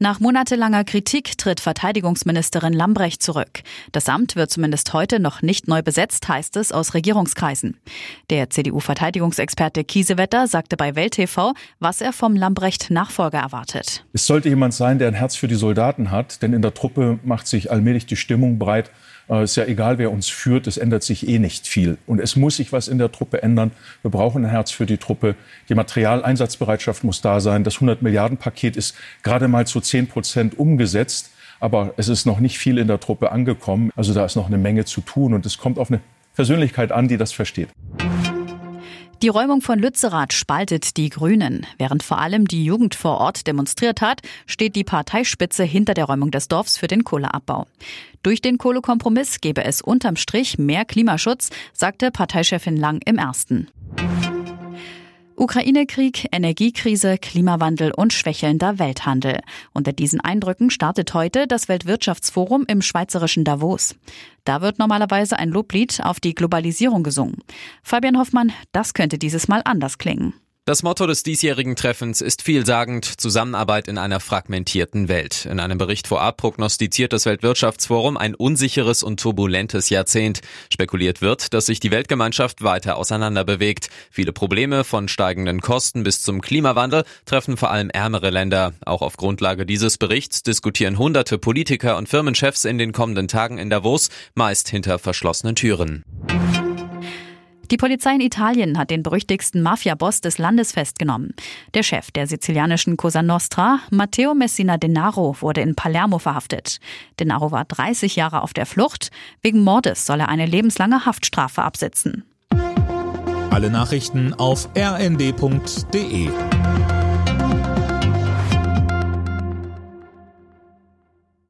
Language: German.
Nach monatelanger Kritik tritt Verteidigungsministerin Lambrecht zurück. Das Amt wird zumindest heute noch nicht neu besetzt, heißt es aus Regierungskreisen. Der CDU-Verteidigungsexperte Kiesewetter sagte bei Welt TV, was er vom Lambrecht-Nachfolger erwartet. Es sollte jemand sein, der ein Herz für die Soldaten hat, denn in der Truppe macht sich allmählich die Stimmung breit, äh, ist ja egal, wer uns führt, es ändert sich eh nicht viel. Und es muss sich was in der Truppe ändern. Wir brauchen ein Herz für die Truppe. Die Materialeinsatzbereitschaft muss da sein. Das 100 Milliarden Paket ist gerade mal zu 10 Prozent umgesetzt. Aber es ist noch nicht viel in der Truppe angekommen. Also da ist noch eine Menge zu tun. Und es kommt auf eine Persönlichkeit an, die das versteht. Die Räumung von Lützerath spaltet die Grünen. Während vor allem die Jugend vor Ort demonstriert hat, steht die Parteispitze hinter der Räumung des Dorfs für den Kohleabbau. Durch den Kohlekompromiss gebe es unterm Strich mehr Klimaschutz, sagte Parteichefin Lang im ersten. Ukraine-Krieg, Energiekrise, Klimawandel und schwächelnder Welthandel. Unter diesen Eindrücken startet heute das Weltwirtschaftsforum im schweizerischen Davos. Da wird normalerweise ein Loblied auf die Globalisierung gesungen. Fabian Hoffmann, das könnte dieses Mal anders klingen. Das Motto des diesjährigen Treffens ist vielsagend Zusammenarbeit in einer fragmentierten Welt. In einem Bericht vorab prognostiziert das Weltwirtschaftsforum ein unsicheres und turbulentes Jahrzehnt. Spekuliert wird, dass sich die Weltgemeinschaft weiter auseinanderbewegt. Viele Probleme von steigenden Kosten bis zum Klimawandel treffen vor allem ärmere Länder. Auch auf Grundlage dieses Berichts diskutieren hunderte Politiker und Firmenchefs in den kommenden Tagen in Davos, meist hinter verschlossenen Türen. Die Polizei in Italien hat den berüchtigsten Mafia-Boss des Landes festgenommen. Der Chef der sizilianischen Cosa Nostra, Matteo Messina Denaro, wurde in Palermo verhaftet. Denaro war 30 Jahre auf der Flucht. Wegen Mordes soll er eine lebenslange Haftstrafe absitzen. Alle Nachrichten auf rnd.de